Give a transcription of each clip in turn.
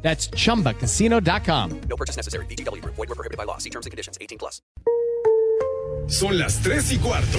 That's chumbacasino.com. No purchase necessary. BGW. Void were prohibited by law. See terms and conditions. 18 plus. Son las 3 y cuarto.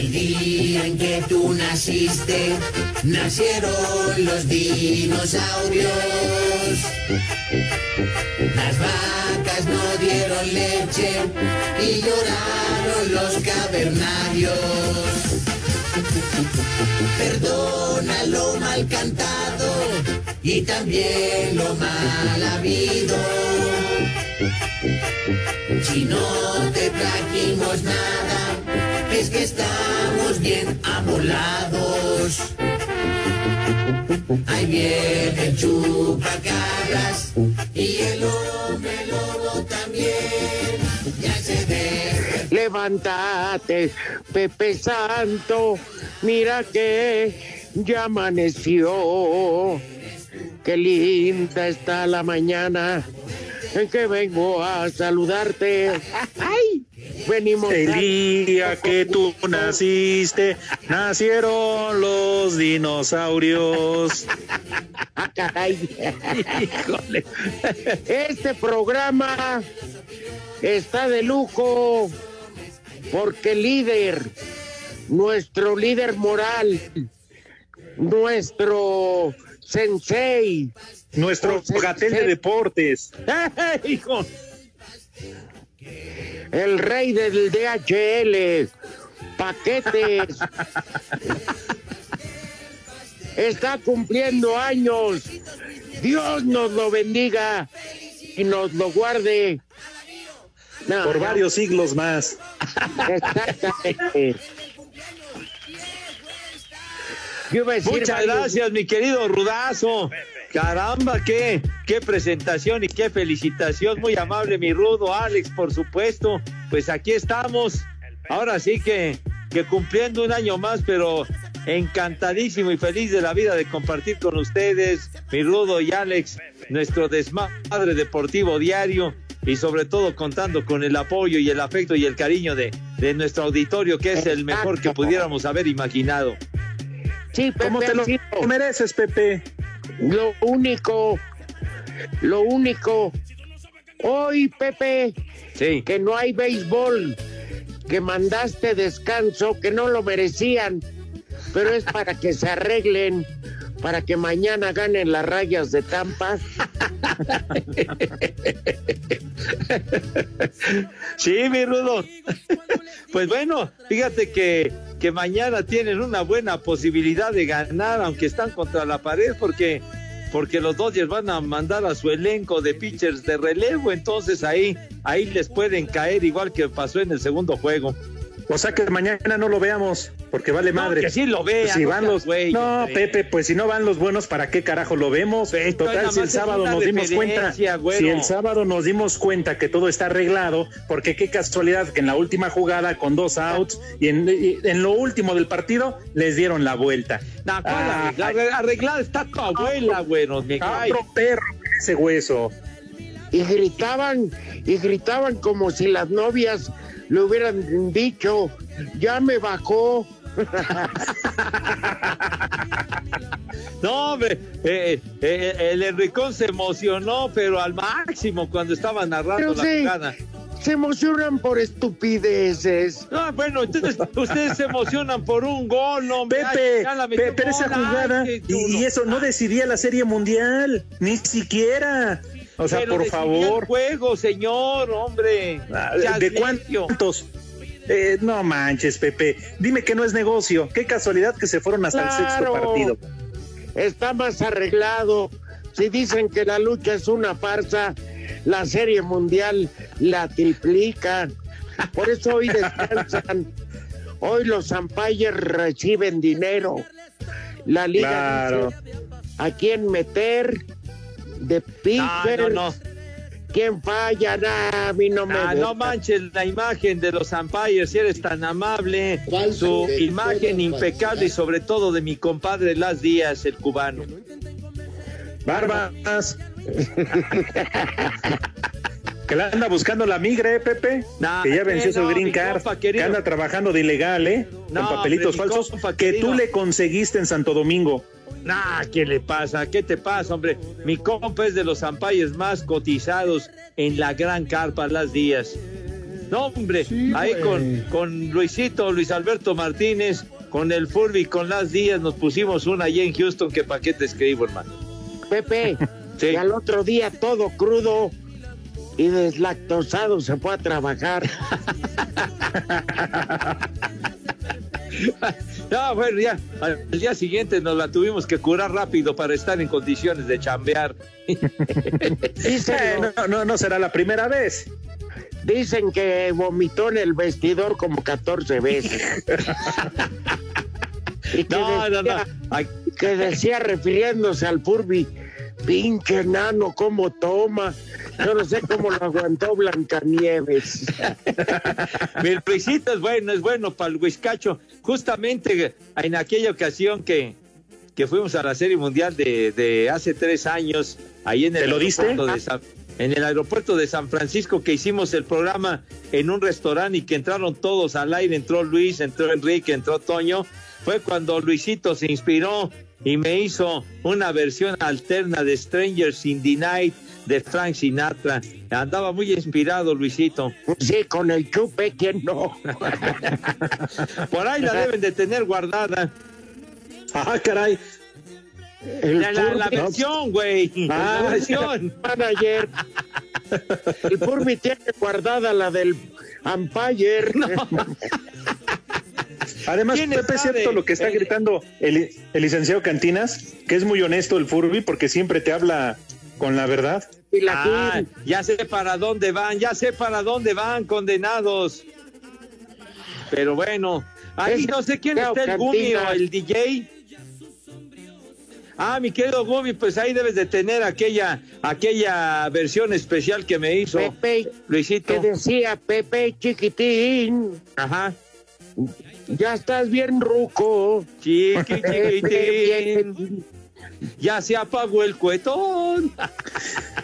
El día en que tú naciste, nacieron los dinosaurios. Las vacas no dieron leche y lloraron los cavernarios. Perdona lo mal cantado y también lo mal habido. Si no te trajimos nada, es que estamos bien amolados. Ahí viene el chupacabras y el hombre lobo también. Ya se ve. Levántate, Pepe Santo, mira que ya amaneció. Qué linda está la mañana en que vengo a saludarte. ¡Ay! Venimos El día que tú naciste, nacieron los dinosaurios. Ah, caray. Híjole. Este programa está de lujo porque el líder, nuestro líder moral, nuestro sensei, Nuestro gatel de deportes. hijo, el rey del DHL, paquetes, está cumpliendo años. Dios nos lo bendiga y nos lo guarde. No, Por no, varios siglos más. Exactamente. Muchas varios- gracias, mi querido Rudazo. Caramba, qué, qué presentación y qué felicitación. Muy amable, mi Rudo, Alex, por supuesto. Pues aquí estamos. Ahora sí que, que cumpliendo un año más, pero encantadísimo y feliz de la vida de compartir con ustedes, mi Rudo y Alex, nuestro desmadre deportivo diario y sobre todo contando con el apoyo y el afecto y el cariño de, de nuestro auditorio, que es el mejor que pudiéramos haber imaginado. Sí, Pepe, ¿Cómo te lo mereces, Pepe? Lo único, lo único. Hoy, Pepe, Sí. que no hay béisbol, que mandaste descanso, que no lo merecían, pero es para que se arreglen, para que mañana ganen las rayas de Tampa. Sí, mi Rudo. Pues bueno, fíjate que, que mañana tienen una buena posibilidad de ganar, aunque están contra la pared, porque, porque los Dodgers van a mandar a su elenco de pitchers de relevo, entonces ahí, ahí les pueden caer igual que pasó en el segundo juego. O sea que mañana no lo veamos, porque vale No, madre. que sí lo vean, Pues si no van los güey, No. Pepe, pues si no van los buenos, ¿para qué carajo lo vemos? Nada Total, si el sábado nos dimos cuenta, si el sábado nos dimos cuenta que todo está arreglado, porque qué casualidad que en la última jugada con dos outs y en, y en lo último del partido les dieron la vuelta. No, ¿cuál Ah, arreglada? Arreglada está tu abuela, güero, me cae. Otro perro ese hueso. Y gritaban, y gritaban como si las novias le hubieran dicho, ya me bajó. No, hombre, eh, eh, el Enricón se emocionó, pero al máximo cuando estaba narrando Pero la sí. jugada. Se emocionan por estupideces. Ah, bueno, entonces ustedes se emocionan por un gol, hombre. Ay, Pepe, ya la metió Pe- pero esa ay, jugada qué y, eso no decidía la serie mundial, ni siquiera. O sea, Pero por favor. el juego, señor, hombre. Ah, Ya ¿De cuántos? Eh, no manches, Pepe. Dime que no es negocio. Qué casualidad que se fueron hasta el sexto partido. Está más arreglado. Si dicen que la lucha es una farsa, la serie mundial la triplican. Por eso hoy descansan. Hoy los umpires reciben dinero. La liga Claro. dice a quién meter de No, pitcher, no, no. quién falla, a mí no me Ah, no manches la imagen de los umpires, si eres tan amable. Su imagen impecable y sobre todo de mi compadre Las Díaz, el cubano. Barbas. que la anda buscando la migra, ¿eh, Pepe? Nah, que ya venció eh, su no, green card. compa que anda trabajando de ilegal, ¿eh? No, Con papelitos hombre, falsos. compa que tú le conseguiste en Santo Domingo. Nah, ¿qué le pasa? ¿Qué te pasa, hombre? Mi compa es de los umpires más cotizados en la gran carpa Las Díaz. No, hombre, ahí con, con Luisito, Luis Alberto Martínez, con el Furby, con Las Díaz, nos pusimos una allí en Houston, que pa' qué te escribo, hermano. Pepe, Sí. y al otro día todo crudo y deslactosado se fue a trabajar. No, bueno, ya, al día siguiente nos la tuvimos que curar rápido para estar en condiciones de chambear. Dicen, Eh, no, no, no será la primera vez. dicen que vomitó en el vestidor como 14 veces. y que, No, no, no. Ay, que decía refiriéndose al Furby, pinche nano, cómo toma. Yo no sé cómo lo aguantó Blancanieves. Mi Luisito es bueno, es bueno para el Huizcacho. Justamente en aquella ocasión que, que fuimos a la Serie Mundial de, de hace tres años, ahí en el, ¿Te lo diste? aeropuerto de San- en el aeropuerto de San Francisco, que hicimos el programa en un restaurante y que entraron todos al aire, entró Luis, entró Enrique, entró Toño, fue cuando Luisito se inspiró y me hizo una versión alterna de Strangers in the Night de Frank Sinatra. Andaba muy inspirado Luisito. Sí, con el chupe, ¿quién no? Por ahí la deben de tener guardada. Ah, caray. El La, la- versión, güey. Ah, la versión. manager. El Furby tiene guardada la del umpire. Además, ¿Quién Pepe, es cierto lo que está El- gritando el, el licenciado Cantinas, que es muy honesto el Furby porque siempre te habla con la verdad. Y la Ah, ya sé para dónde van, ya sé para dónde van, condenados. Pero bueno, ahí Es- no sé quién está el Gumi o el DJ. Ah, mi querido Gumi, pues ahí debes de tener aquella, aquella versión especial que me hizo Pepe, Luisito. que decía Pepe chiquitín, Ajá. Ya estás bien ruco. Chiqui, chiquitín. Ya se apagó el cuetón.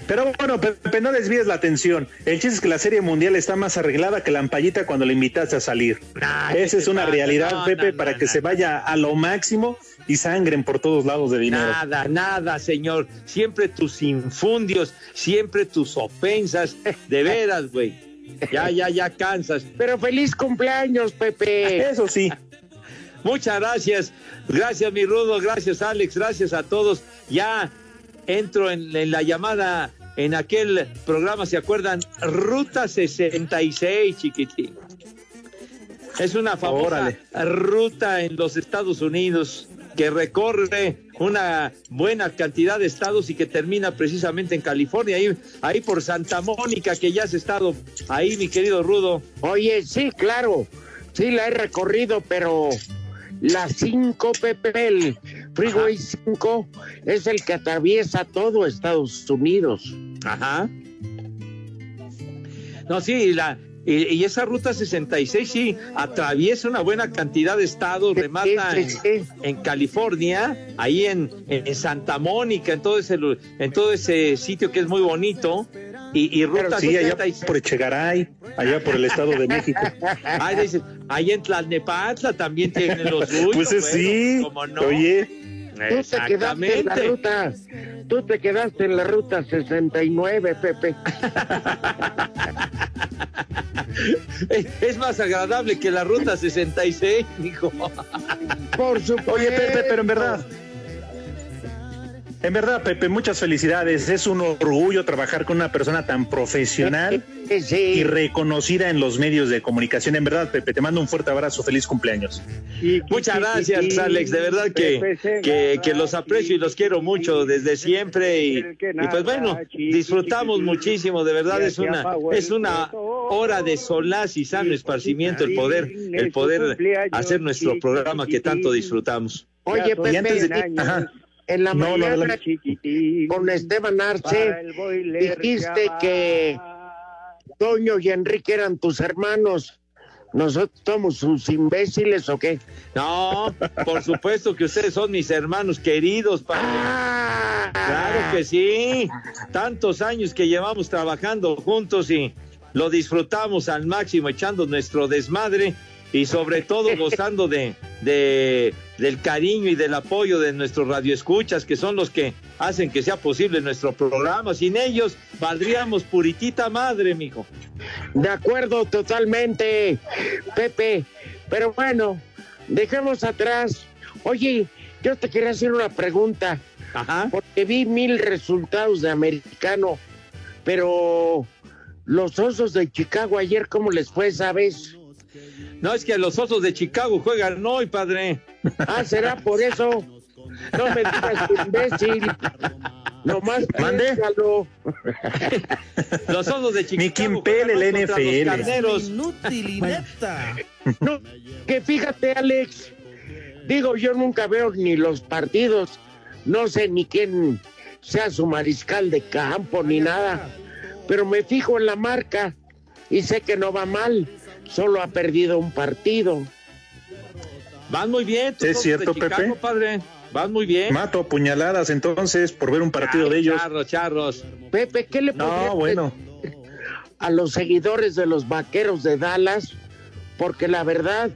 Pero bueno, Pepe, no desvíes la atención. El chiste es que la Serie Mundial está más arreglada que la ampallita cuando le invitaste a salir. Nah, Esa ¿qué es una pasa? realidad, No, Pepe, no, para no, que se vaya a lo máximo y sangren por todos lados de dinero. Nada, nada, señor. Siempre tus infundios, siempre tus ofensas. De veras, güey. Ya, ya, ya cansas. Pero feliz cumpleaños, Pepe. Eso sí. Muchas gracias. Gracias, mi Rudo. Gracias, Alex. Gracias a todos. Ya entro en, en la llamada, en aquel programa, ¿se acuerdan? Ruta 66, chiquitín. Es una famosa Órale. ruta en los Estados Unidos que recorre una buena cantidad de estados y que termina precisamente en California, ahí, ahí por Santa Mónica, que ya has estado ahí, mi querido Rudo. Oye, sí, claro, sí la he recorrido, pero la 5, Pepe, el Freeway 5, es el que atraviesa todo Estados Unidos. Ajá. No, sí, la, y, y esa ruta 66 sí atraviesa una buena cantidad de estados, remata en, California, ahí en, en Santa Mónica, en todo ese en todo ese sitio que es muy bonito. Y, y ruta Sí, allá 66 por Echegaray, allá por el Estado de México. Dice, ahí en Tlalnepantla también tienen los suyos. Pues es bueno, sí. Oye, Tú te quedaste en la ruta tú te quedaste en la ruta 69, Pepe. Es- Es más agradable que la ruta 66, hijo. Por supuesto. Oye, Pepe, pero en verdad. En verdad, Pepe, muchas felicidades. Es un orgullo trabajar con una persona tan profesional Sí, sí. y reconocida en los medios de comunicación. En verdad, Pepe, te mando un fuerte abrazo. Feliz cumpleaños. Muchas gracias, Alex. De verdad que, que, que los aprecio y los quiero mucho desde siempre. Y, y pues bueno, disfrutamos muchísimo. De verdad es una, es una hora de solaz y sano esparcimiento el poder, el poder hacer nuestro programa que tanto disfrutamos. Oye, Y Pepe, antes de- Ajá. En la No, no, mañana adelante. con Esteban Arce dijiste que Toño y Enrique eran tus hermanos. ¿Nosotros somos sus imbéciles o qué? No, por supuesto que ustedes son mis hermanos queridos, padre. Ah, Claro que sí. Tantos años que llevamos trabajando juntos y lo disfrutamos al máximo, echando nuestro desmadre y sobre todo gozando de, de del cariño y del apoyo de nuestros radioescuchas, que son los que hacen que sea posible nuestro programa. Sin ellos, valdríamos puritita madre, mijo. De acuerdo totalmente, Pepe. Pero bueno, dejemos atrás. Oye, yo te quería hacer una pregunta, Ajá. porque vi mil resultados de americano, pero los osos de Chicago ayer, ¿cómo les fue, sabes? No es que los osos de Chicago juegan hoy, padre. Ah, será por eso. No me digas imbécil. Nomás ¿Mande? Los osos de Chicago. Ni quien pele el NFL. Inútil y neta. No, que fíjate, Alex. Digo, yo nunca veo ni los partidos. No sé ni quién sea su mariscal de campo ni nada. Pero me fijo en la marca y sé que no va mal. Solo ha perdido un partido. Van muy bien, Sí, es cierto, de Chicago, Pepe. padre. Van muy bien. Mato puñaladas entonces por ver un partido Ay, de ellos. Charros, charros. Pepe, ¿qué le No, bueno. a los seguidores de los vaqueros de Dallas? Porque la verdad,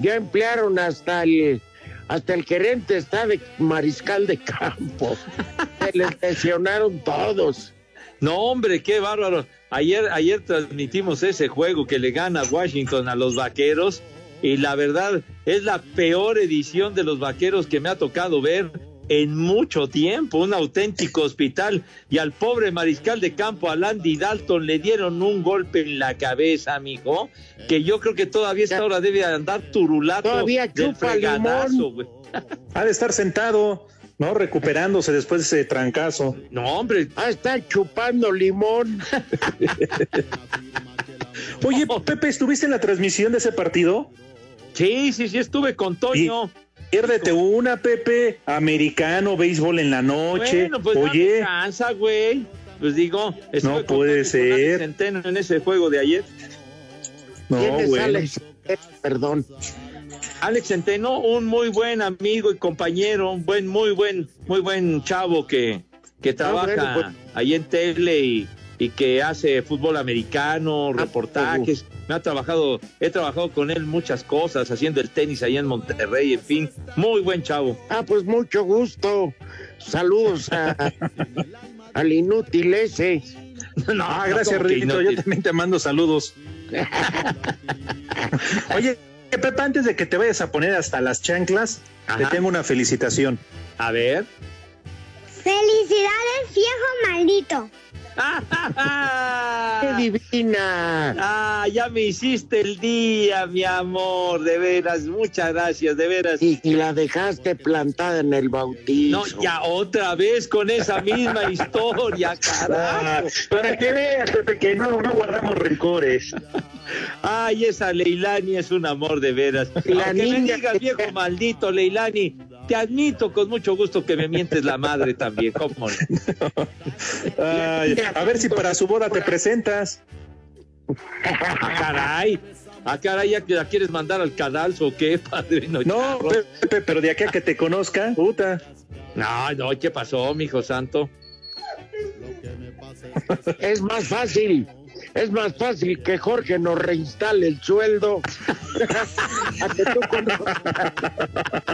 ya emplearon hasta el hasta el gerente está de mariscal de campo. Se les lesionaron todos. No, hombre, qué bárbaro. Ayer, ayer transmitimos ese juego que le gana Washington a los vaqueros. Y la verdad, es la peor edición de los vaqueros que me ha tocado ver en mucho tiempo. Un auténtico hospital. Y al pobre mariscal de campo, a Landy Dalton, le dieron un golpe en la cabeza, amigo. Que yo creo que todavía esta hora debe andar turulato. Todavía del chupa fregadazo, limón. güey. Ha de estar sentado, ¿no? Recuperándose después de ese trancazo. No, hombre, Ah, está chupando limón. Oye, Pepe, ¿estuviste en la transmisión de ese partido? sí, sí, sí, estuve con Toño. Piérdete una, Pepe. Americano, béisbol en la noche. Bueno, pues Oye, chanza, güey. Pues digo, No puede ser. Centeno en ese juego de ayer. no, ¿Quién es bueno. Alex? Eh, Perdón. Alex Centeno, un muy buen amigo y compañero, un buen, muy buen, muy buen chavo que, que trabaja bueno, pues. ahí en tele y, y que hace fútbol americano, reportajes. Me ha trabajado, he trabajado con él muchas cosas, haciendo el tenis ahí en Monterrey, en fin, muy buen chavo. Ah, pues mucho gusto. Saludos a, al inútil ese. No, Ah, gracias, Rito. Yo también te mando saludos. Oye, Pepe, antes de que te vayas a poner hasta las chanclas, te tengo una felicitación. A ver. Felicidades, viejo maldito. ¡Qué divina! Ah, ya me hiciste el día, mi amor, de veras, muchas gracias, de veras. Y, y la dejaste plantada en el bautizo. No, ya otra vez con esa misma historia, carajo. para que veas, que no, no guardamos rencores. Ay, esa Leilani es un amor de veras. La Aunque me niña digas, que- viejo maldito, Leilani, te admito con mucho gusto que me mientes la madre también, ¿cómo no? Ay, a ver si para su boda te presentas. Ah, caray. Ah, caray, ¿ya que la quieres mandar al cadalso o qué, padrino? No? Pepe, pero de aquí a que te conozca, puta. No, no, ¿qué pasó, mijo santo? Es más fácil Es más fácil que Jorge nos reinstale el sueldo a, que tú conozcas,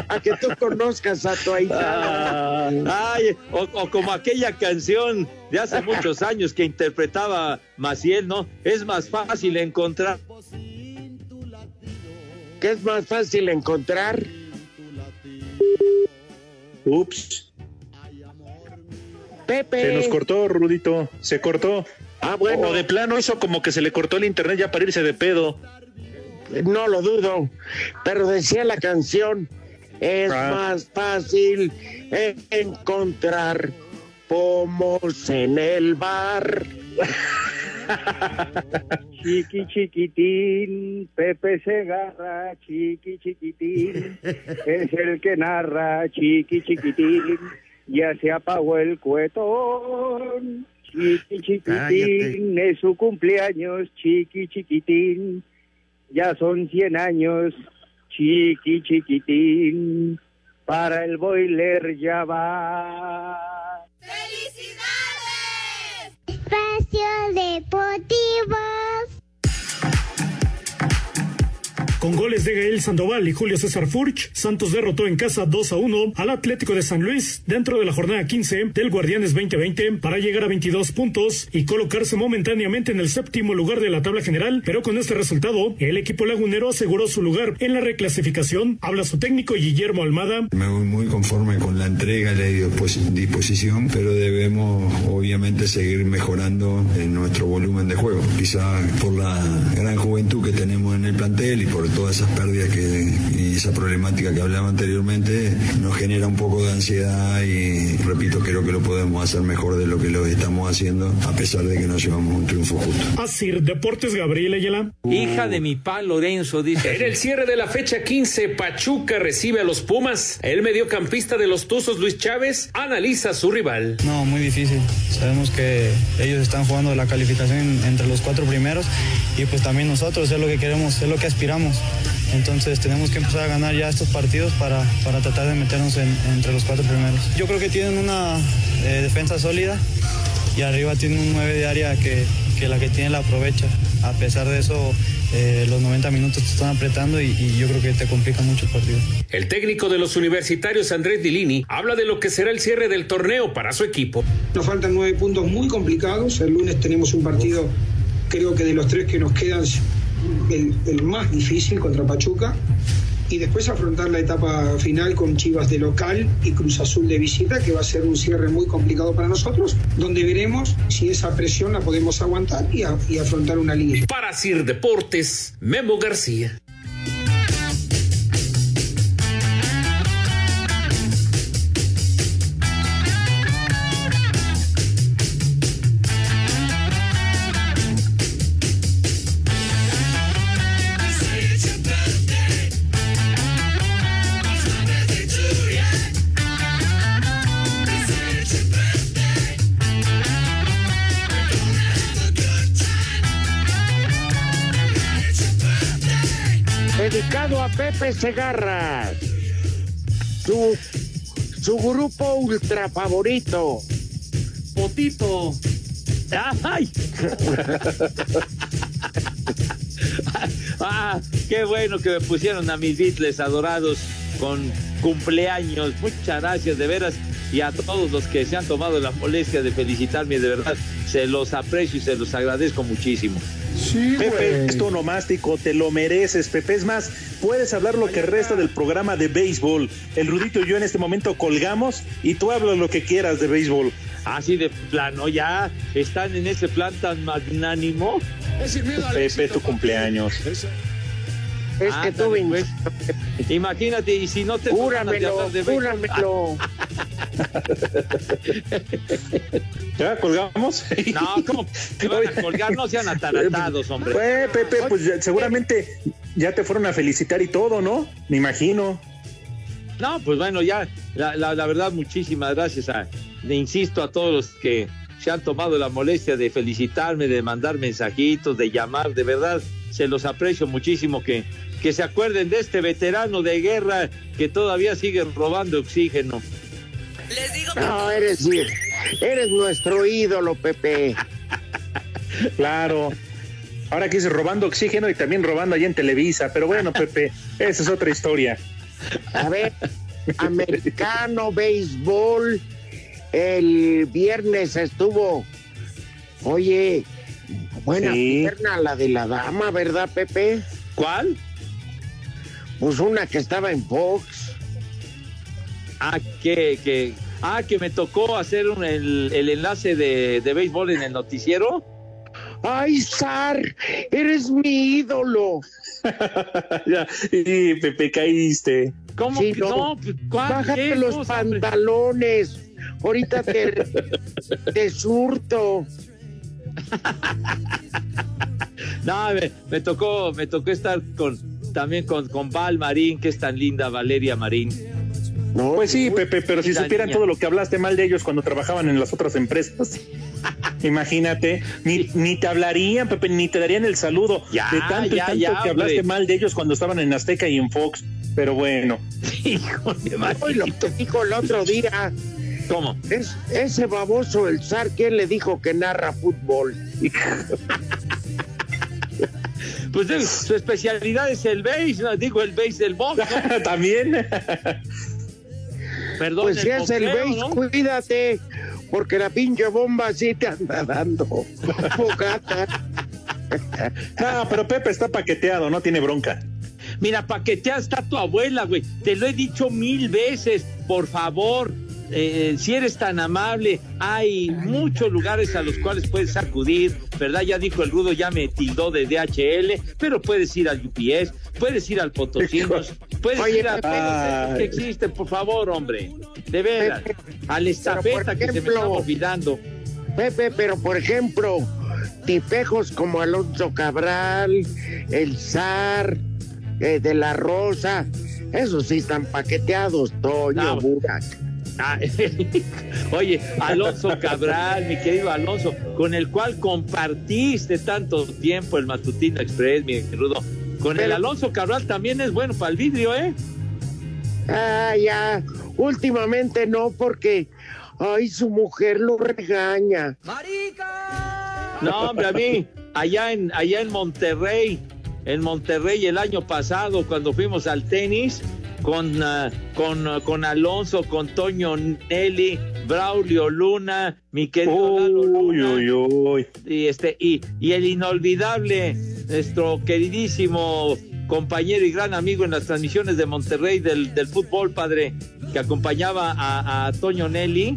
a que tú conozcas a tu ay, o, o como aquella canción de hace muchos años que interpretaba Maciel, ¿no? Es más fácil encontrar. ¿Qué es más fácil encontrar? Ups, Pepe. se nos cortó, Rudito, se cortó. Ah, bueno. O de plano hizo como que se le cortó el internet ya para irse de pedo. No lo dudo, pero decía la canción, es Ah. más fácil encontrar pomos en el bar. Chiqui chiquitín, Pepe Segarra, chiqui chiquitín, es el que narra, chiqui chiquitín, ya se apagó el cuetón. Chiqui chiquitín, es su cumpleaños, chiqui chiquitín, ya son cien años, chiqui chiquitín, para el boiler ya va. Espacio Deportivo. Con goles de Gael Sandoval y Julio César Furch, Santos derrotó en casa 2 a 1 al Atlético de San Luis dentro de la jornada 15 del Guardianes 2020 para llegar a 22 puntos y colocarse momentáneamente en el séptimo lugar de la tabla general, pero con este resultado el equipo lagunero aseguró su lugar en la reclasificación. Habla su técnico Guillermo Almada. Me voy muy conforme con la entrega la dispos- disposición, pero debemos obviamente seguir mejorando en nuestro volumen de juego. Quizá por la gran juventud que tenemos en el plantel y por todas esas pérdidas que, y esa problemática que hablaba anteriormente, nos genera un poco de ansiedad y repito, creo que lo podemos hacer mejor de lo que lo estamos haciendo, a pesar de que no llevamos un triunfo justo. Asir Deportes Gabriel Ayala. Hija de mi pa Lorenzo, dice. En el cierre de la fecha 15, Pachuca recibe a los Pumas. El mediocampista de los Tuzos, Luis Chávez, analiza a su rival. No, muy difícil. Sabemos que ellos están jugando la calificación entre los cuatro primeros y pues también nosotros es lo que queremos, es lo que aspiramos. Entonces tenemos que empezar a ganar ya estos partidos para, para tratar de meternos en- entre los cuatro primeros. Yo creo que tienen una eh, defensa sólida y arriba tienen un 9 de área que, que la que tiene la aprovecha. A pesar de eso, eh, los 90 minutos te están apretando y, y yo creo que te complica mucho el partido. El técnico de los universitarios, Andrés Dilini, habla de lo que será el cierre del torneo para su equipo. Nos faltan nueve puntos muy complicados. El lunes tenemos un partido, creo que de los tres que nos quedan, el, más difícil contra Pachuca. Y después afrontar la etapa final con Chivas de local y Cruz Azul de visita, que va a ser un cierre muy complicado para nosotros, donde veremos si esa presión la podemos aguantar y, y afrontar una liga. Para Sir Deportes, Memo García. Pepe Segarra. Su, su grupo ultra favorito. Potito. ¡Ay! ah, qué bueno que me pusieron a mis Beatles adorados con cumpleaños. Muchas gracias, de veras. Y a todos los que se han tomado la molestia de felicitarme, de verdad, se los aprecio y se los agradezco muchísimo. Pepe, es tu onomástico, te lo mereces, Pepe. Es más, puedes hablar lo que resta del programa de béisbol. El Rudito y yo en este momento colgamos y tú hablas lo que quieras de béisbol. Así de plano, ya están en ese plan tan magnánimo. Pepe, es tu cumpleaños. Es que tú pues. Imagínate, y si no te Júramelo, júramelo. ¿Ya colgamos? No, ¿cómo te van a colgar? No sean ataratados, hombre. Pues, Pepe, pues ya- seguramente ya te fueron a felicitar y todo, ¿no? Me imagino. No, pues bueno, ya, la, la- la verdad, muchísimas gracias a, le insisto a todos los que se han tomado la molestia de felicitarme, de mandar mensajitos, de llamar, de verdad, se los aprecio muchísimo que, que se acuerden de este veterano de guerra que todavía sigue robando oxígeno. No, eres, eres nuestro ídolo, Pepe. Claro. Ahora quise robando oxígeno y también robando allá en Televisa, pero bueno, Pepe, esa es otra historia. A ver, americano, béisbol. El viernes estuvo, oye, buena Sí. pierna la de la dama, ¿verdad, Pepe? ¿Cuál? Pues una que estaba en Fox. Ah, que, que, ah, que me tocó hacer un- el, el enlace de, de béisbol en el noticiero. ¡Ay, Sar! ¡Eres mi ídolo! Ya, y Pepe, caíste. ¿Cómo Sí, que no. Bájate ¿Qué los pantalones. Ahorita te, te surto. No, me, me tocó, me tocó estar con también con, con Val Marín, que es tan linda, Valeria Marín. Pues sí, Pepe, pero si supieran niña. todo lo que hablaste mal de ellos cuando trabajaban en las otras empresas. Imagínate, ni, ni te hablarían, Pepe, ni te darían el saludo Ya, de tanto y ya, tanto ya, que hablaste hombre. mal de ellos cuando estaban en Azteca y en Fox. Pero bueno, Hijo de Hoy lo que dijo el otro día. ¿Cómo? Es, ese baboso, el zar, ¿quién le dijo que narra fútbol? Pues su especialidad es el base, no digo el base del box. ¿no? también. Perdón, Pues si es el base, ¿no? cuídate, porque la pinche bomba sí te anda dando. Fogata. No, pero Pepe está paqueteado, no tiene bronca. Mira, paquetea está tu abuela, güey. Te lo he dicho mil veces. Por favor, eh, si eres tan amable, hay muchos lugares a los cuales puedes acudir, ¿verdad? Ya dijo el Rudo, ya me tildó de DHL, pero puedes ir al UPS, puedes ir al Potosinos, puedes Oye, ir a todos que existen, por favor, hombre. De veras. Pepe, A la estafeta que se me estaba olvidando. Pepe, pero por ejemplo, tipejos como Alonso Cabral, el zar, eh, de la Rosa, esos sí están paqueteados, Toño, Burak. Ah, Oye, Alonso Cabral, mi querido Alonso, con el cual compartiste tanto tiempo el Matutino Express, mi rudo. Con el Alonso Cabral también es bueno para el vidrio, ¿eh? Ah, ya, últimamente no, porque, ay, su mujer lo regaña. No, hombre, a mí, allá en, allá en Monterrey, en Monterrey el año pasado, cuando fuimos al tenis, con, ah, con, ah, con Alonso, con Toño Nelly, Braulio Luna, mi querido Lalo Uy, Luna. uy, uy. y este y, y el inolvidable nuestro queridísimo compañero y gran amigo en las transmisiones de Monterrey del, del fútbol padre que acompañaba a, a Toño Nelly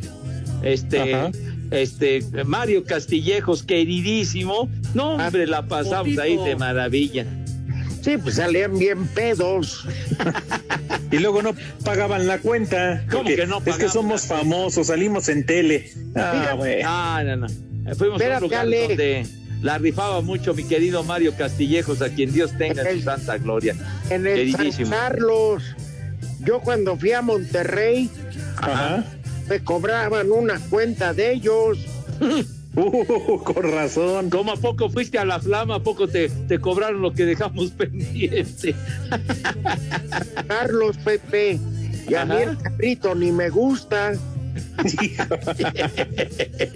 este Ajá. este Mario Castillejos queridísimo no hombre la pasamos ahí de maravilla Sí, pues salían bien pedos. Y luego no pagaban la cuenta. ¿Cómo que no Es que pagaban somos famosos, salimos en tele. Ah, güey. ah no no fuimos a un lugar Ale. donde la rifaba mucho mi querido Mario Castillejos a quien Dios tenga en su santa gloria En el San. Carlos, yo cuando fui a Monterrey, Ajá. me cobraban una cuenta de ellos. Uh, con razón. ¿Cómo a poco fuiste a la flama? ¿A poco te, te cobraron lo que dejamos pendiente? Carlos, Pepe. Y a mí el carrito ni me gusta.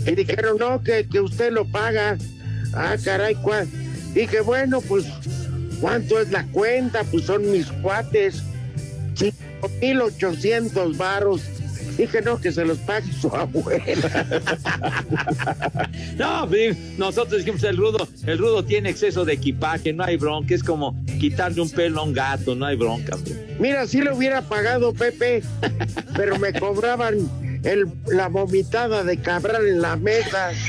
Y dijeron, no, que, que usted lo paga. Ah, caray, ¿cuál? Dije, bueno, pues, ¿cuánto es la cuenta? Pues son mis cuates. 5,800 varos. Dije, no, que se los pague su abuela. No, nosotros dijimos el rudo, el rudo tiene exceso de equipaje, no hay bronca, es como quitarle un pelo a un gato, no hay bronca. Mira, sí lo hubiera pagado Pepe, pero me cobraban el, la vomitada de Cabral en la mesa.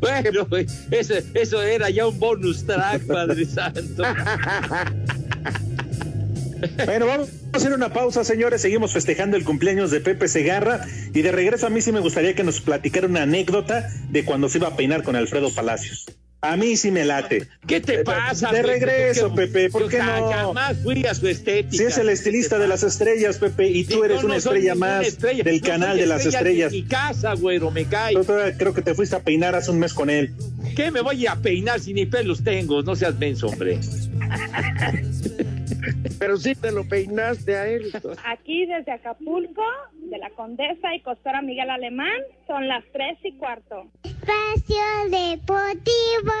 Bueno, eso, eso era ya un bonus track, Padre Santo. Bueno, vamos a hacer una pausa, señores. Seguimos festejando el cumpleaños de Pepe Segarra. Y de regreso a mí sí me gustaría que nos platicara una anécdota de cuando se iba a peinar con Alfredo Palacios. A mí sí me late. ¿Qué te pasa? De regreso, ¿Por qué- Pepe, ¿por qué no? Jamás fui a su estética. Si es el estilista de las estrellas, Pepe, y tú eres una estrella más del canal de las estrella estrellas. mi casa, güero, me cae. Creo que te fuiste a peinar hace un mes con él. ¿Qué me voy a peinar si ni pelos tengo? No seas menso, hombre. Pero sí te lo peinaste a él. Aquí desde Acapulco, de la Condesa y Costora Miguel Alemán, son las tres y cuarto. Espacio Deportivo.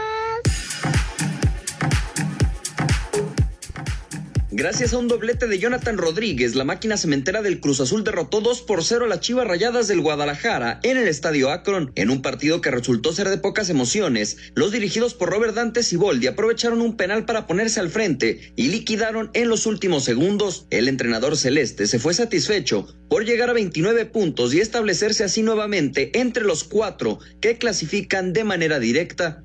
Gracias a un doblete de Jonathan Rodríguez, la máquina cementera del Cruz Azul derrotó 2 por 0 a las Chivas Rayadas del Guadalajara en el Estadio Akron. En un partido que resultó ser de pocas emociones, los dirigidos por Robert Dante Siboldi aprovecharon un penal para ponerse al frente y liquidaron en los últimos segundos. El entrenador celeste se fue satisfecho por llegar a 29 puntos y establecerse así nuevamente entre los cuatro que clasifican de manera directa.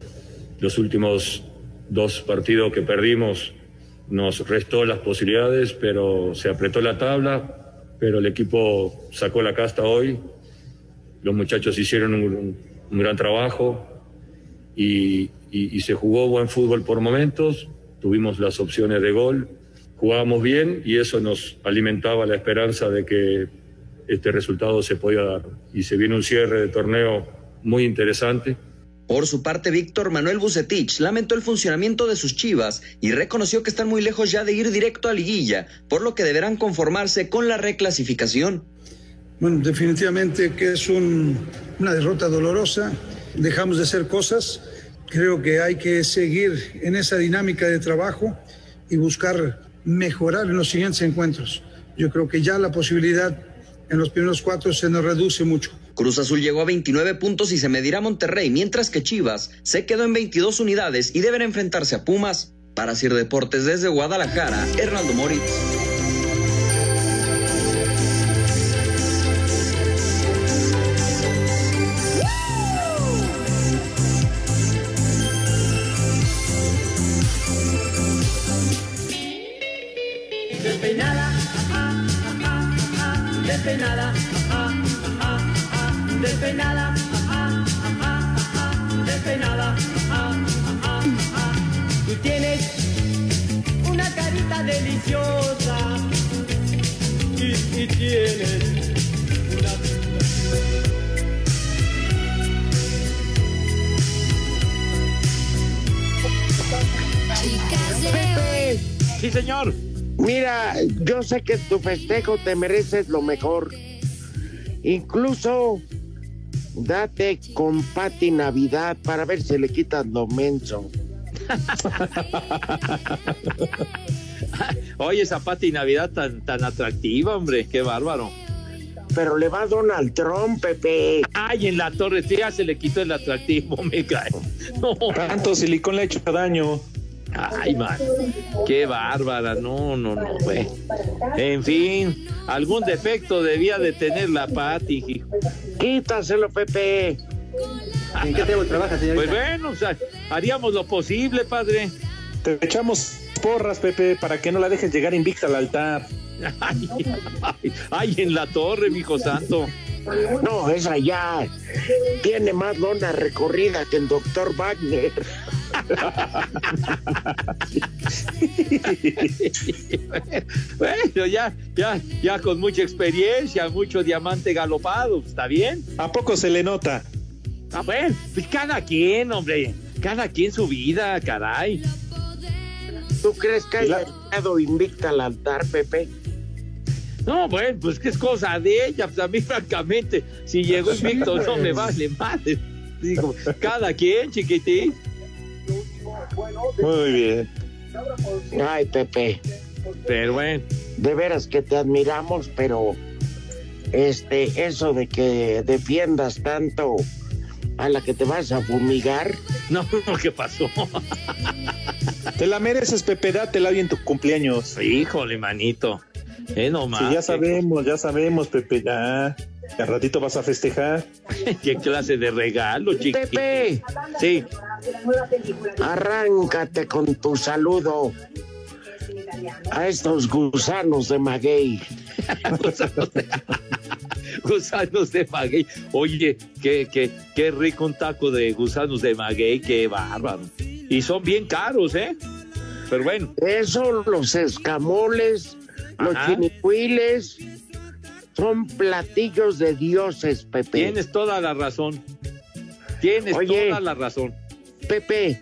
Los últimos dos partidos que perdimos nos restó las posibilidades, pero se apretó la tabla, pero el equipo sacó la casta hoy, los muchachos hicieron un, gran trabajo y se jugó buen fútbol por momentos, tuvimos las opciones de gol, jugábamos bien y eso nos alimentaba la esperanza de que este resultado se podía dar. Y se viene un cierre de torneo muy interesante. Por su parte, Víctor Manuel Bucetich lamentó el funcionamiento de sus chivas y reconoció que están muy lejos ya de ir directo a liguilla, por lo que deberán conformarse con la reclasificación. Bueno, definitivamente que es un- una derrota dolorosa. Dejamos de hacer cosas. Creo que hay que seguir en esa dinámica de trabajo y buscar mejorar en los siguientes encuentros. Yo creo que ya la posibilidad en los primeros cuatro se nos reduce mucho. Cruz Azul llegó a 29 puntos y se medirá a Monterrey, mientras que Chivas se quedó en 22 unidades y deberá enfrentarse a Pumas. Para Sir Deportes desde Guadalajara, Hernando Moritz. Sé que tu festejo te mereces lo mejor. Incluso date con Pati Navidad para ver si le quitas lo menso. Oye, esa Pati Navidad tan, tan atractiva, hombre, qué bárbaro. Pero le va Donald Trump, Pepe. Ay, en la torre, ya se le quitó el atractivo, me cae. No. Tanto silicón le ha hecho daño. Ay, man, qué bárbara, no, no, no, güey. En fin, algún defecto debía de tener la Pati. hijo. Quítaselo, Pepe. ¿En qué tiempo trabaja, señorita? Pues bueno, o sea, haríamos lo posible, padre. Te echamos porras, Pepe, para que no la dejes llegar invicta al altar. Ay, ay, ay, en la torre, mijo santo. No, esa ya tiene más lona recorrida que el doctor Wagner. Bueno, ya, ya, ya con mucha experiencia, mucho diamante galopado, ¿está bien? ¿A poco se le nota? Ah, bueno, pues cada quien, hombre, cada quien su vida, caray. ¿Tú crees que haya llegado invicta al altar, Pepe? No, bueno, pues que es cosa de ella, pues a mí francamente, si llegó invicto no me vale madre. Digo, cada quien, chiquitín. Muy bien. Ay, Pepe. Pero bueno. De veras que te admiramos, pero este, eso de que defiendas tanto a la que te vas a fumigar. No, ¿qué pasó? Te la mereces, Pepe, dátela bien tu cumpleaños. Híjole, manito. Eh, no Sí, más. ya sabemos, ya sabemos, Pepe, ya. Al ratito vas a festejar. ¿Qué clase de regalo, chiquito? Pepe. Sí. Arráncate con tu saludo a estos gusanos de maguey. gusanos, de, gusanos de maguey. Oye, qué, qué, qué rico un taco de gusanos de maguey, qué bárbaro. Y son bien caros, ¿eh? Pero bueno. Eso, los escamoles, los Ajá. chinicuiles, son platillos de dioses, Pepe. Tienes toda la razón. Tienes Oye. toda la razón. Pepe,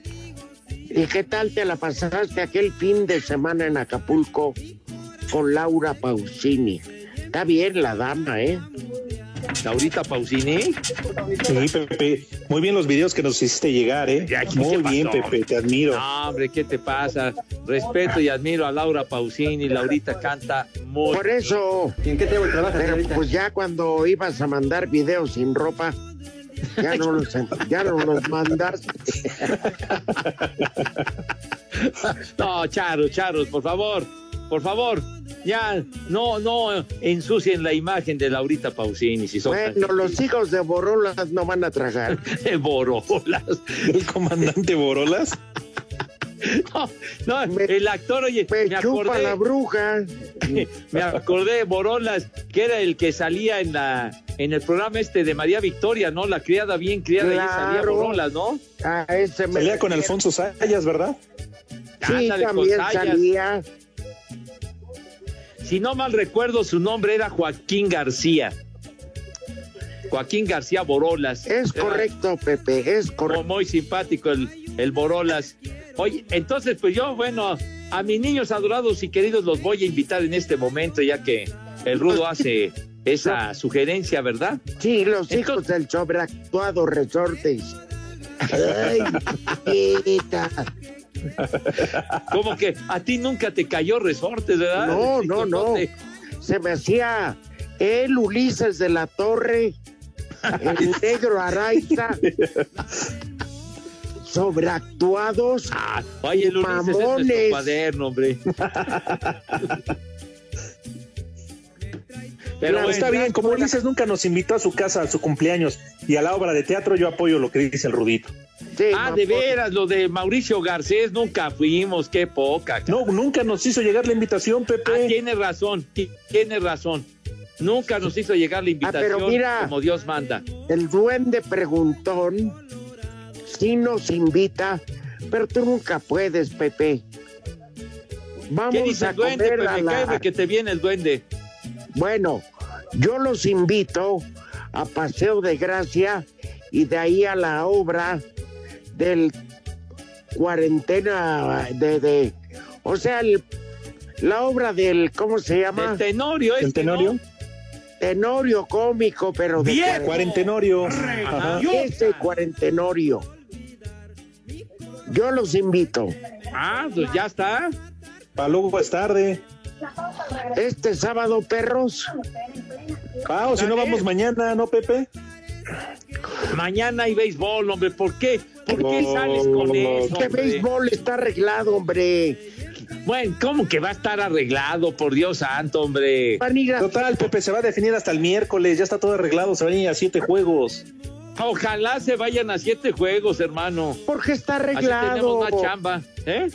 ¿Y qué tal te la pasaste aquel fin de semana en Acapulco con Laura Pausini? Está bien la dama, ¿eh? Laurita Pausini. Sí, Pepe. Muy bien los videos que nos hiciste llegar, ¿eh? Muy bien, Pepe, te admiro. No, hombre, ¿qué te pasa? Respeto y admiro a Laura Pausini. Laurita canta muy Por eso. ¿En qué te trabajas Pero pues ya cuando ibas a mandar videos sin ropa, ya no los, ya no los mandaste. No, Charos, Charos, por favor, por favor, ya no, no ensucien la imagen de Laurita Pausini si son Bueno, los hijos de Borolas no van a tragar. de Borolas. ¿El comandante Borolas? No, no, el actor, oye, me, chupa acordé. la bruja. me acordé de Borolas, que era el que salía en la en el programa este de María Victoria, ¿no? La criada bien criada y salía. Borolas, ¿no? Ah, ese me- Salía con Alfonso Sayas, ¿verdad? Sí, Ándale, también Sayas. salía. Si no mal recuerdo, su nombre era Joaquín García. Joaquín García Borolas. Es Era correcto, Pepe, es correcto. Muy simpático el, el Borolas. Oye, entonces, pues yo, bueno, a mis niños adorados y queridos los voy a invitar en este momento, ya que el Rudo hace esa sugerencia, ¿verdad? Sí, los hijos del sobreactuado Resortes. Ay, chiquita. Como que a ti nunca te cayó resortes, ¿verdad? No, no, no. Se me hacía el Ulises de la Torre, el negro Araiza, sobreactuados, Oye, el Ulises es mamones. cuaderno, hombre. Pero bueno, está bien, como Ulises nunca nos invitó a su casa a su cumpleaños y a la obra de teatro, yo apoyo lo que dice el Rudito. ah, de veras, lo de Mauricio Garcés nunca fuimos, qué poca. No, nunca nos hizo llegar la invitación, Pepe. Ah, tiene razón, ti- tiene razón. Nunca nos hizo llegar la invitación Ah, pero mira. como Dios manda. El duende preguntón nos invita, pero tú nunca puedes, Pepe. Vamos ¿Qué dice a el duende? comer Pues a la- cae que te viene el duende. Bueno, yo los invito a Paseo de Gracia y de ahí a la obra del cuarentena de, de o sea, el- la obra del, ¿cómo se llama? El tenorio, ¿El este, tenorio? ¿no? Tenorio cómico, pero de Bien. Cuarentenorio. Ajá. Ese cuarentenorio. Yo los invito. Ah, pues ya está. Para luego es tarde. Este sábado, perros. Ah, o si no vamos mañana, ¿no, Pepe? Mañana hay béisbol, hombre. ¿Por qué? ¿Por qué sales con eso? Este hombre? béisbol está arreglado, hombre. Bueno, ¿cómo que va a estar arreglado? Por Dios santo, hombre. Total, Pepe, se va a definir hasta el miércoles, ya está todo arreglado, se van a ir a siete juegos. Ojalá se vayan a siete juegos, hermano. Porque está Así arreglado. tenemos más chamba. ¿Eh?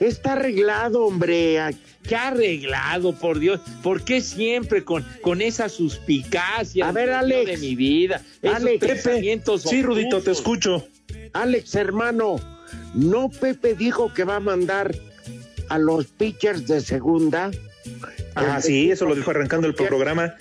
Está arreglado, hombre. ¿Qué arreglado, por Dios? ¿Por qué siempre con, con esa suspicacia A ver, Alex. de mi vida? Alex. pensamientos Sí, Rudito, te escucho. Alex, hermano, ¿no Pepe dijo que va a mandar a los pitchers de segunda? Ah, sí, eso lo dijo arrancando el programa.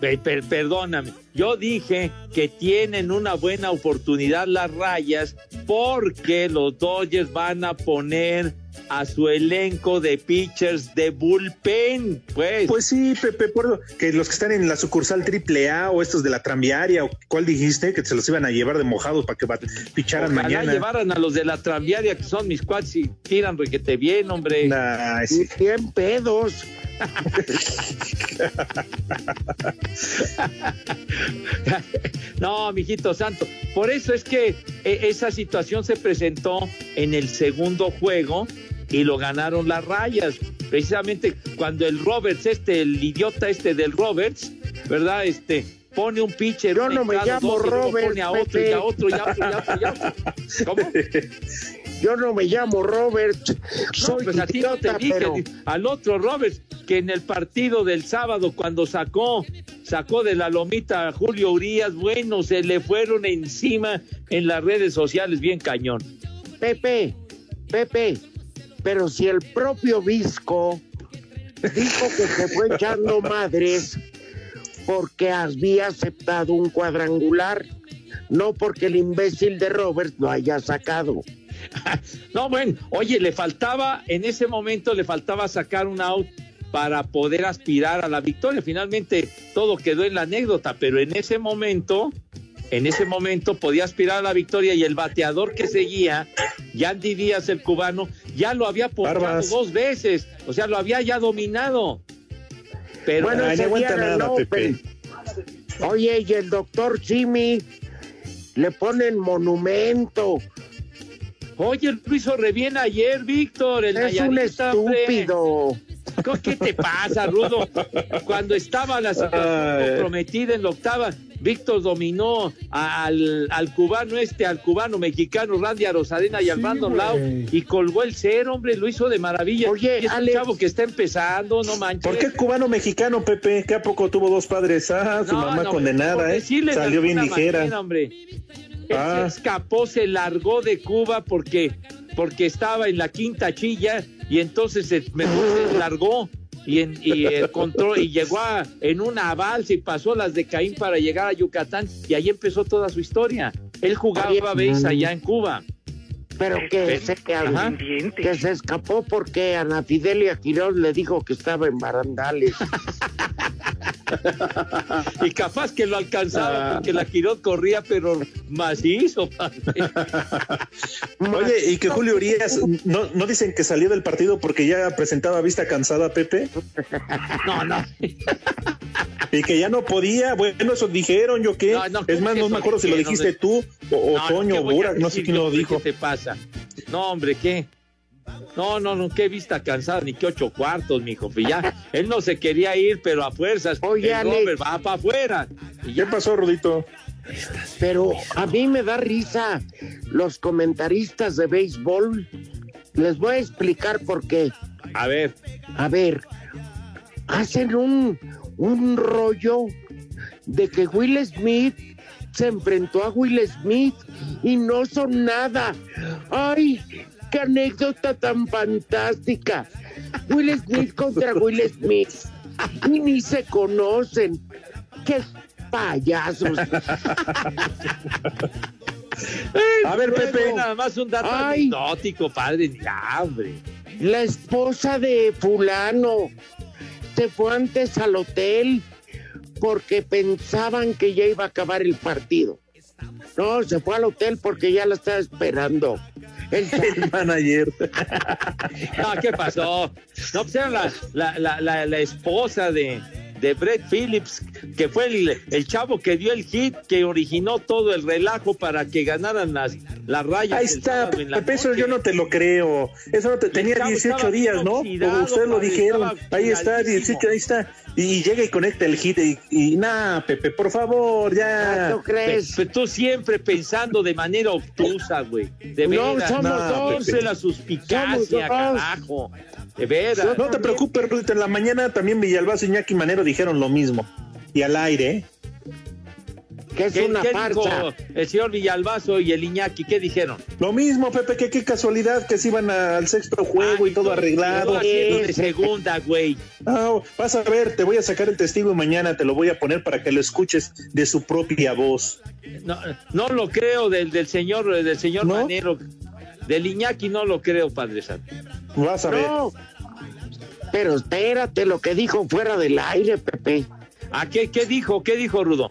Pe- per- perdóname. Yo dije que tienen una buena oportunidad las rayas porque los Dodgers van a poner a su elenco de pitchers de bullpen. Pues, Pues sí, Pepe, por que los que están en la sucursal triple A o estos de la tranviaria, o ¿cuál dijiste? Que se los iban a llevar de mojados para que picharan ojalá mañana. llevaran a los de la tranviaria que son mis cuates y tiran requete bien, hombre. Nah, sí. Bien pedos. No, mijito santo. Por eso es que eh, esa situación se presentó en el segundo juego y lo ganaron las rayas. Precisamente cuando el Roberts, este, el idiota este del Roberts, ¿verdad? Este pone un pitcher. Yo no me llamo dos, Pone a otro y a otro y a otro y a otro. y a otro. ¿Cómo? Yo no me llamo Robert. No, Soy pues a ti no te idiota, dije, pero al otro Roberts, que en el partido del sábado, cuando sacó, sacó de la lomita a Julio Urias, bueno, se le fueron encima en las redes sociales, bien cañón. Pepe, Pepe, pero si el propio Visco dijo que se fue echando madres porque había aceptado un cuadrangular, no porque el imbécil de Robert lo haya sacado. No, bueno, oye, le faltaba, en ese momento le faltaba sacar un out para poder aspirar a la victoria. Finalmente todo quedó en la anécdota, pero en ese momento, en ese momento podía aspirar a la victoria y el bateador que seguía, Yandy Díaz, el cubano, ya lo había ponchado dos veces, o sea, lo había ya dominado. Pero Bueno, no aguanta nada, Pepe. Oye, y el doctor Simi le ponen monumento. Oye, lo hizo re bien ayer, Víctor, el Es un estúpido. ¿Qué te pasa, Rudo? Cuando estaba la situación comprometida en la octava, Víctor dominó al, al cubano este, al cubano mexicano Randy Arozarena y al Brandon Lau y colgó el cero, hombre, lo hizo de maravilla. Oye, Y es un chavo que está empezando, no manches. ¿Por qué cubano mexicano, Pepe? ¿Que a poco tuvo dos padres? Ah, su No, mamá no, condenada, ¿eh? Salió bien ligera. manera, hombre. Él Ah. se escapó, se largó de Cuba porque, porque estaba en la quinta chilla y entonces se, mejor se largó y, en, y, eh, control- y llegó a- en una balsa y pasó las de Caín para llegar a Yucatán y ahí empezó toda su historia. Él jugaba base allá en Cuba. Pero que se, que, que se escapó porque Ana Fidelia Quiroz le dijo que estaba en barandales. Y capaz que lo Ah. alcanzaba porque la Quirot corría pero macizo. padre. Oye, y que Julio Urias, ¿no, ¿no dicen que salió del partido porque ya presentaba vista cansada, Pepe? No, no. Y que ya no podía, bueno, eso dijeron, ¿yo qué? No, no, es más, no me acuerdo si lo dijiste tú o, Toño ¿qué o voy a Burak, no sé quién lo dijo. ¿Qué te pasa? No, hombre, ¿qué? No, no, no, qué vista cansada, ni qué ocho cuartos, mijo. Pues ya, él no se quería ir, pero a fuerzas. Oye, el Alex. Robert va para afuera. Y ¿Qué ya, pasó, Rudito? Pero a mí me da risa los comentaristas de béisbol. Les voy a explicar por qué. a ver, A ver, hacen un, un rollo de que Will Smith se enfrentó a Will Smith y no son nada. ¡Ay! ¡Qué anécdota tan fantástica! Will Smith contra Will Smith. Y ni se conocen. ¡Qué payasos! A ver, Pepe. nada más un dato Ay. anecdótico, padre. Ya, hombre. La esposa de fulano se fue antes al hotel porque pensaban que ya iba a acabar el partido. No, se fue al hotel porque ya la estaba esperando. El El manager. No, ¿qué pasó? No, pues era la, la, la, la, la esposa de, de Brett Phillips, que fue el, el chavo que dio el hit, que originó todo el relajo para que ganaran las, las rayas. Ahí está, sábado en la Pepe, eso yo no te lo creo. Eso no te tenía chavo 18 estaba bien días, ¿no? Como ustedes lo dijeron. Ahí está, oxidadísimo. 18, ahí está. Y llega y conecta el hit y, y nada, Pepe, por favor, ya. ¿Tú crees? Pe- tú siempre pensando de manera obtusa, güey. De No, veras. somos dos. Piense la suspicacia, Somos dos. De veras. No te preocupes, Rudito. En la mañana también Villalbazo y Iñaki Manero dijeron lo mismo. Y al aire, ¿eh? que es ¿Qué, una qué farsa. dijo el señor Villalbazo y el Iñaki? ¿Qué dijeron? Lo mismo, Pepe, que qué casualidad que se iban al sexto juego y todo arreglado. Todo de segunda, güey. Ah, vas a ver, te voy a sacar el testigo y mañana te lo voy a poner para que lo escuches de su propia voz. No, no lo creo del, del señor, del señor ¿No? Manero. Del Iñaki no lo creo, Padre Santo. Vas a ver. No. Pero espérate lo que dijo fuera del aire, Pepe. ¿A qué, qué dijo? ¿Qué dijo Rudo?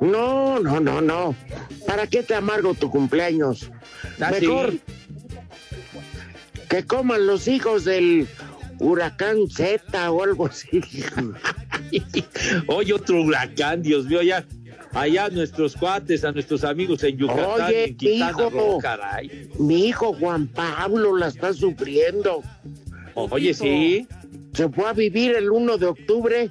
No, no, no, no. ¿Para qué te amargo tu cumpleaños? Ah, Mejor sí. que coman los hijos del huracán Z o algo así. Oye, otro huracán, Dios mío, ya. Allá nuestros cuates, a nuestros amigos en Yucatán, Oye, en Quintana hijo. Roo, caray. Mi hijo Juan Pablo la está sufriendo. Oye, sí. Se fue a vivir el 1 de octubre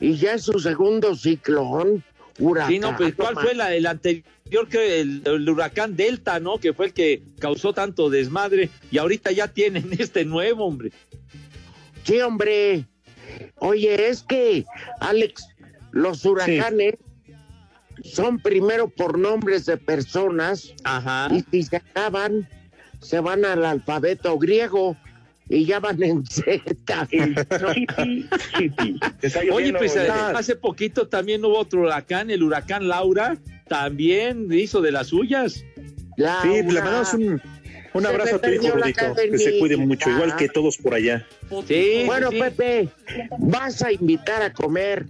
y ya es su segundo ciclón. Huracán. Sí, no, pues ¿cuál fue la, el anterior que el, el huracán Delta, ¿no? Que fue el que causó tanto desmadre y ahorita ya tienen este nuevo, hombre. Sí, hombre. Oye, es que, Alex, los huracanes son primero por nombres de personas Ajá. y si se acaban, se van al alfabeto griego y ya van en Z. Oye, pues hace poquito también hubo otro huracán, el huracán Laura, también hizo de las suyas. Sí, le mandamos un, Un abrazo a tu hijo, Rudito. Que se cuide mucho, igual que todos por allá. Sí, Bueno, sí. Pepe, vas a invitar a comer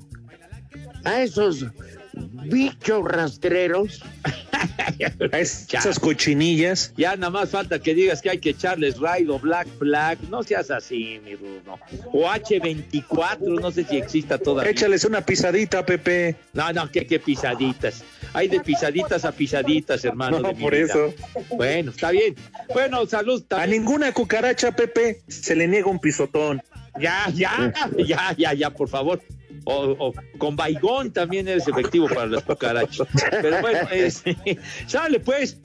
a esos bichos rastreros. Esas cochinillas. Ya nada más falta que digas que hay que echarles raid o black flag. No seas así, mi Rudo. O H24, no sé si exista todavía. Échales una pisadita, Pepe. No, no, que, que pisaditas. Hay de pisaditas a pisaditas, hermano. No, de mi por vida. eso. Bueno, está bien. Bueno, salud. A ninguna cucaracha, Pepe, se le niega un pisotón. Ya, ya, ya, ya, ya, por favor. O, con Baigón también eres efectivo para las cucarachas. Pero bueno, sale pues.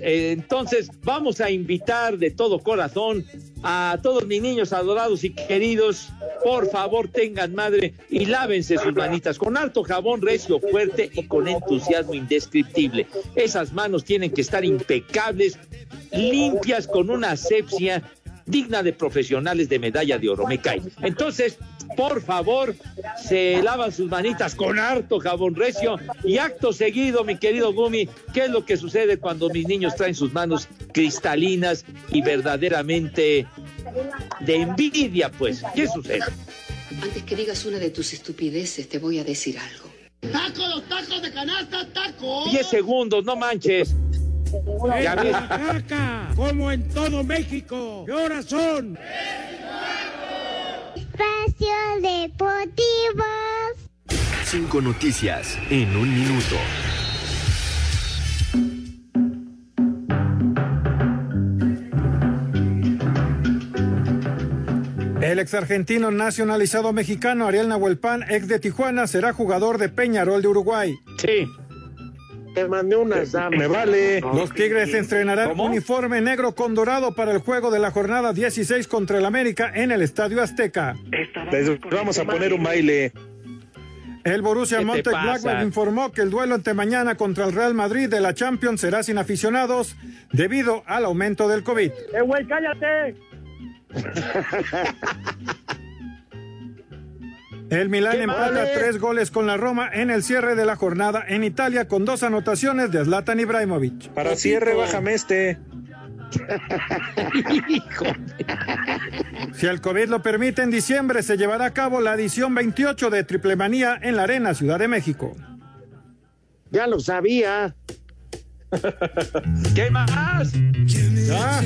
Eh, entonces, vamos a invitar de todo corazón a todos mis niños adorados y queridos. Por favor, tengan madre y lávense sus manitas con harto jabón recio, fuerte y con entusiasmo indescriptible. Esas manos tienen que estar impecables, limpias, con una asepsia digna de profesionales de medalla de oro, me cae. Entonces, por favor, se lavan sus manitas con harto jabón recio y acto seguido, mi querido Gumi, ¿qué es lo que sucede cuando mis niños traen sus manos cristalinas y verdaderamente de envidia, pues? ¿Qué sucede? Antes que digas una de tus estupideces, te voy a decir algo. ¡Taco, los tacos de canasta, taco! 10 segundos, no manches. Ya ves. Oaxaca, como en todo México. ¿Qué horas son? Espacio Deportivo. Cinco noticias en un minuto. El ex argentino nacionalizado mexicano Ariel Nahuelpan, ex de Tijuana, será jugador de Peñarol de Uruguay. Sí. Te mandé unas damas. Me vale. Los Tigres estrenarán uniforme negro con dorado para el juego de la jornada 16 contra el América en el Estadio Azteca. Les vamos a poner un baile. El Borussia ¿Qué te Mönchengladbach informó que el duelo ante mañana contra el Real Madrid de la Champions será sin aficionados debido al aumento del COVID. ¡Eh, güey, cállate! El Milán ¡Qué empata vale! tres goles con la Roma en el cierre de la jornada en Italia con dos anotaciones de Zlatan Ibrahimovic. Para cierre, bájame este. Si el COVID lo permite, en diciembre se llevará a cabo la edición 28 de Triple Manía en la Arena Ciudad de México. Ya lo sabía. ¿Qué más? Ya.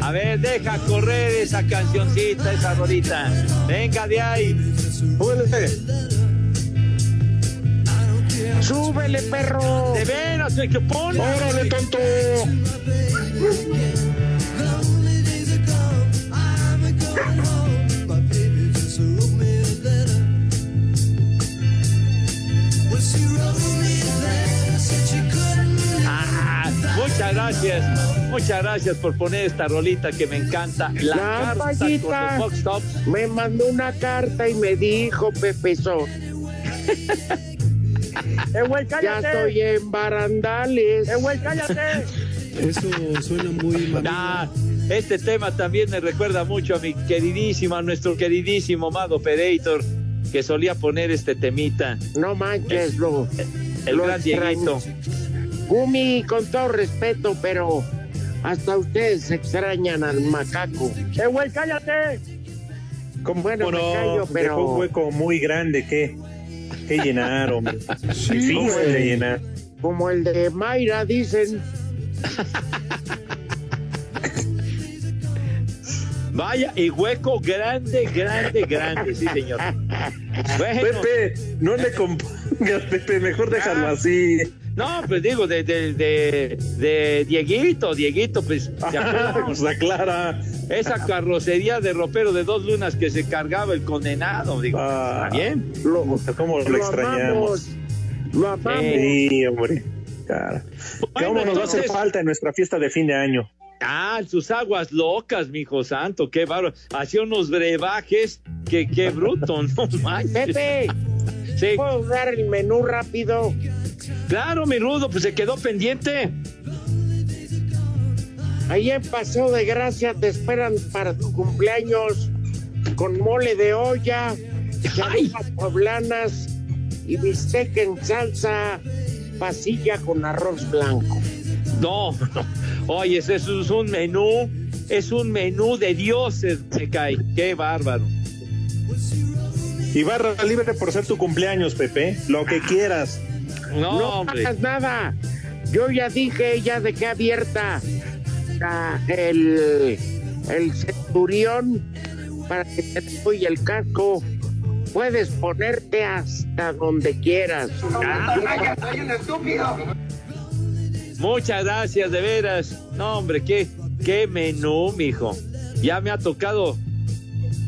A ver, deja correr esa cancioncita, esa rolita. Venga de ahí. ¡Súbele, perro! De veras, que pon. ¡Órale, tonto! Ah, muchas gracias. Muchas gracias por poner esta rolita que me encanta. La, La carta con payita los Fox Tops. me mandó una carta y me dijo, Pepezón, ¡Eh, güey, ya estoy en barandales. ¡Eh, cállate! Eso suena muy Ah, este tema también me recuerda mucho a mi queridísimo, a nuestro queridísimo Mado Operator, que solía poner este temita. No manches, lo, El lo gran extraño. Dieguito. Gumi, con todo respeto, pero hasta ustedes extrañan al macaco. ¡Eh, güey, cállate! ¿Cómo Bueno, me no? callo, pero- Dejó un hueco muy grande que, que llenar, hombre. Sí, güey. de llenar. Como el de Mayra, dicen. Vaya, y hueco grande, grande, grande, sí, señor. Bueno, Pepe, no le compongas, Pepe, mejor déjalo Ah. así. No, pues digo, de, de, de, de Dieguito, Dieguito, pues, ¿se? Pues aclara. Esa carrocería de ropero de dos lunas que se cargaba el condenado, digo, Ah. ¿está bien? Lo, ¿Cómo lo, lo extrañamos? amamos. Lo amamos. Sí, hombre. Cara. Bueno, ¿Cómo nos va a hacer entonces- falta en nuestra fiesta de fin de año? Ah, sus aguas locas, mijo santo, qué bárbaro. Hacía unos brebajes, que qué bruto, no manches. Pepe, Sí, ¿puedo dar el menú rápido? Claro, mi rudo, pues se quedó pendiente. Ahí en Paseo de Gracia te esperan para tu cumpleaños con mole de olla, chalupas poblanas y bistec en salsa pasilla con arroz blanco. No, no. Oye, eso es un menú, es un menú de dioses, me cae. Qué bárbaro. Y barra libre por ser tu cumpleaños, Pepe. Lo que quieras. No, No hagas nada. Yo ya dije, ya dejé abierta la- el, el centurión para que te doy el casco. Puedes ponerte hasta donde quieras. Muchas gracias, de veras. No, hombre, qué, qué menú, mijo. Ya me ha tocado,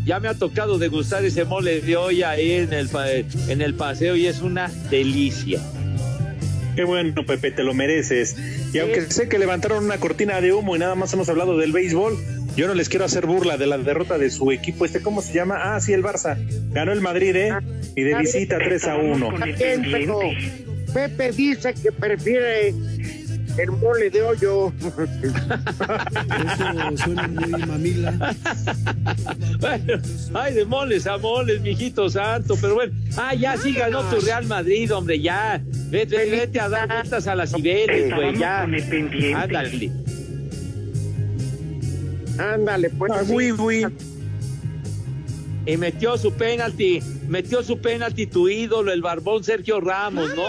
ya me ha tocado degustar ese mole de olla ahí en el, en el paseo y es una delicia. Qué bueno, Pepe, te lo mereces. Y aunque sé que levantaron una cortina de humo y nada más hemos hablado del béisbol, yo no les quiero hacer burla de la derrota de su equipo. Este, ¿cómo se llama? Ah, sí, el Barça. Ganó el Madrid, ¿eh? Y de visita 3 a 1. Está bien, pero Pepe dice que prefiere el mole de hoyo. Eso suena muy mamila. Bueno, ay, de moles a moles, mijito santo, pero bueno. Ah, ya sí ganó tu Real Madrid, hombre, ya. Vete, vete a dar vueltas a las Cibeles, güey, ya. Ándale. Ándale, pues. Ah, uy, uy. Y metió su penalti, metió su penalti tu ídolo, el barbón Sergio Ramos, ¿no?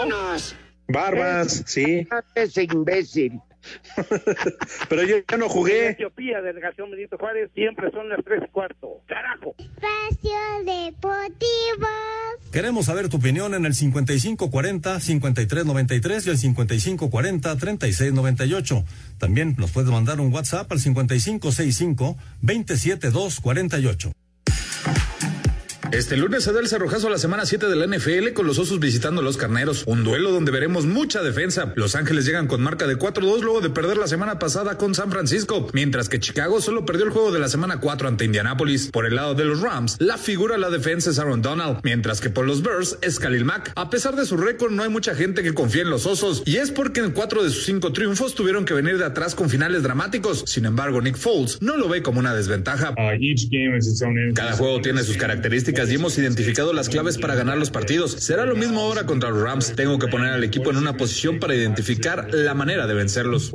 Barbas, sí. Ese imbécil. Pero yo, yo no jugué. Etiopía, delegación Benito Juárez, siempre son las tres y cuarto. ¡Carajo! Espacio Deportivo. Queremos saber tu opinión en el 5540-5393 y el 5540-3698. También nos puedes mandar un WhatsApp al 5565-27248. Este lunes se da el cerrojazo a la semana 7 de la NFL con los Osos visitando a los Carneros. Un duelo donde veremos mucha defensa. Los Ángeles llegan con marca de 4-2 luego de perder la semana pasada con San Francisco, mientras que Chicago solo perdió el juego de la semana 4 ante Indianápolis. Por el lado de los Rams, la figura de la defensa es Aaron Donald, mientras que por los Bears es Khalil Mack. A pesar de su récord, no hay mucha gente que confía en los Osos, y es porque en cuatro de sus cinco triunfos tuvieron que venir de atrás con finales dramáticos. Sin embargo, Nick Foles no lo ve como una desventaja. Cada juego tiene sus características y hemos identificado las claves para ganar los partidos. Será lo mismo ahora contra los Rams. Tengo que poner al equipo en una posición para identificar la manera de vencerlos.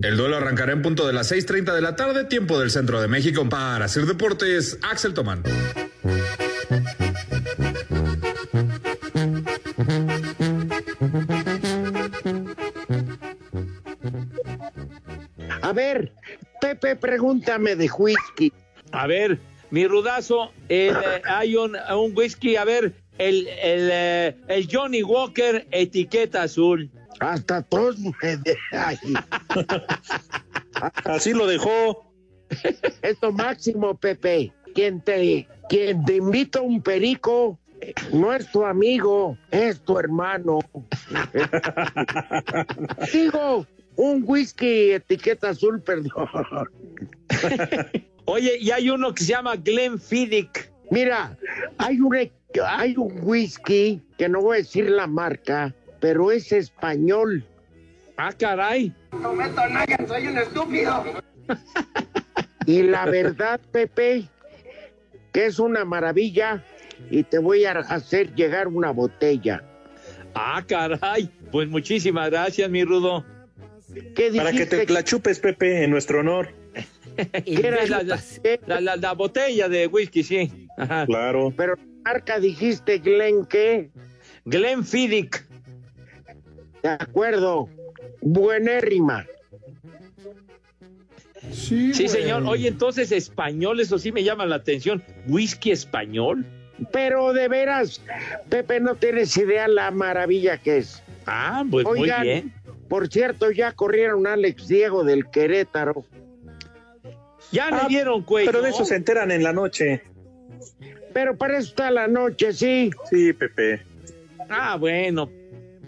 El duelo arrancará en punto de las 6:30 de la tarde, tiempo del centro de México. Para hacer deportes, Axel Tomán. A ver, Pepe, pregúntame de whisky. A ver, mi rudazo, el, eh, hay un, un whisky, a ver, el, el, eh, el Johnny Walker, etiqueta azul. Hasta todos me de- ay. Así lo dejó. Es lo máximo, Pepe. Quien te, quien te invita a un perico no es tu amigo, es tu hermano. Digo, un whisky etiqueta azul, perdón. Oye, y hay uno que se llama Glenfiddich. Mira, hay un, e- hay un whisky, que no voy a decir la marca, pero es español. Ah, caray. No meto a nadie, soy un estúpido. Y la verdad, Pepe, que es una maravilla y te voy a hacer llegar una botella. Ah, caray. Pues muchísimas gracias, mi rudo. ¿Qué Para que te la chupes, Pepe, en nuestro honor. Era la, la, la- la- la botella de whisky, sí. Ajá. Claro. Pero marca dijiste, Glen, ¿qué? Glenfiddich. De acuerdo. Buenérrima. Sí, Sí, señor. Oye, entonces español, eso sí me llama la atención. ¿Whisky español? Pero de veras, Pepe, no tienes idea la maravilla que es. Ah, pues Oigan, muy bien. por cierto, ya corrieron a Alex Diego del Querétaro. Ya Ah, le dieron cuello. Pero de eso se enteran en la noche. Pero para eso está la noche, sí. Sí, Pepe. Ah, bueno.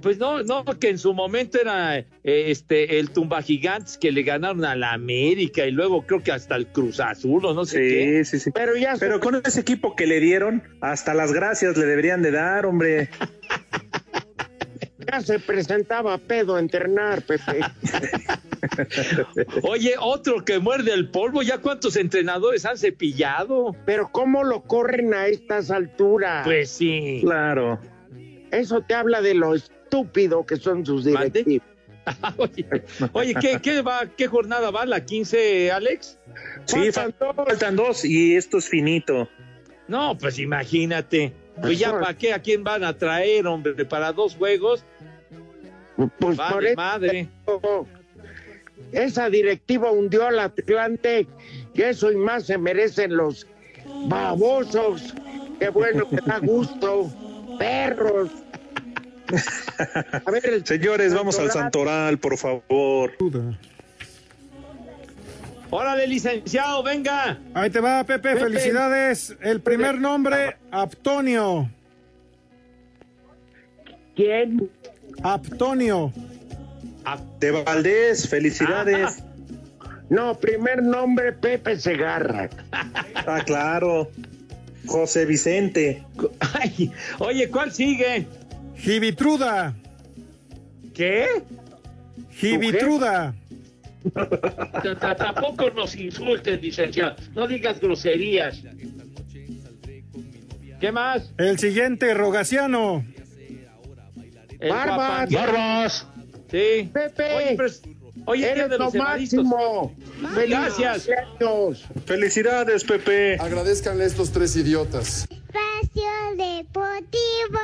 Pues no, no, que en su momento era eh, este el Tumba Gigantes que le ganaron a la América y luego creo que hasta el Cruz Azul o no sé qué. Sí, sí, sí. Pero ya Pero con ese equipo que le dieron, hasta las gracias le deberían de dar, hombre. Ya se presentaba pedo a entrenar, Pepe. Oye, otro que muerde el polvo, ¿ya cuántos entrenadores han cepillado? Pero ¿cómo lo corren a estas alturas? Pues sí. Claro. Eso te habla de los estúpido que son sus directivos. oye, oye, ¿qué, qué, va, ¿qué jornada va? ¿La 15, Alex? Sí, faltan, faltan dos y esto es finito. No, pues imagínate. Pues ya para qué, a quién van a traer, hombre, para dos juegos. Pues Vale, por eso, madre. esa directiva hundió al Atlante, que eso y más se merecen los babosos. Qué bueno que da gusto. Perros. A ver, el Señores, vamos al Santoral, por favor. Órale, licenciado, venga. Ahí te va, Pepe, Pepe. felicidades. El primer nombre, Aptonio. ¿Quién? Aptonio. De Valdés, felicidades. No, primer nombre Pepe Segarra. Ah, claro. José Vicente. Ay, oye, ¿cuál sigue? Gibitruda. ¿Qué? Gibitruda. Tampoco nos insultes, licenciado. No digas groserías. ¿Qué más? El siguiente, Rogaciano. El Barbas. Barbas. Sí. Pepe. Oye, oye, Eres de lo los máximo. Gracias. Felicidades, Pepe. Agradezcanle a estos tres idiotas. Espacio Deportivo.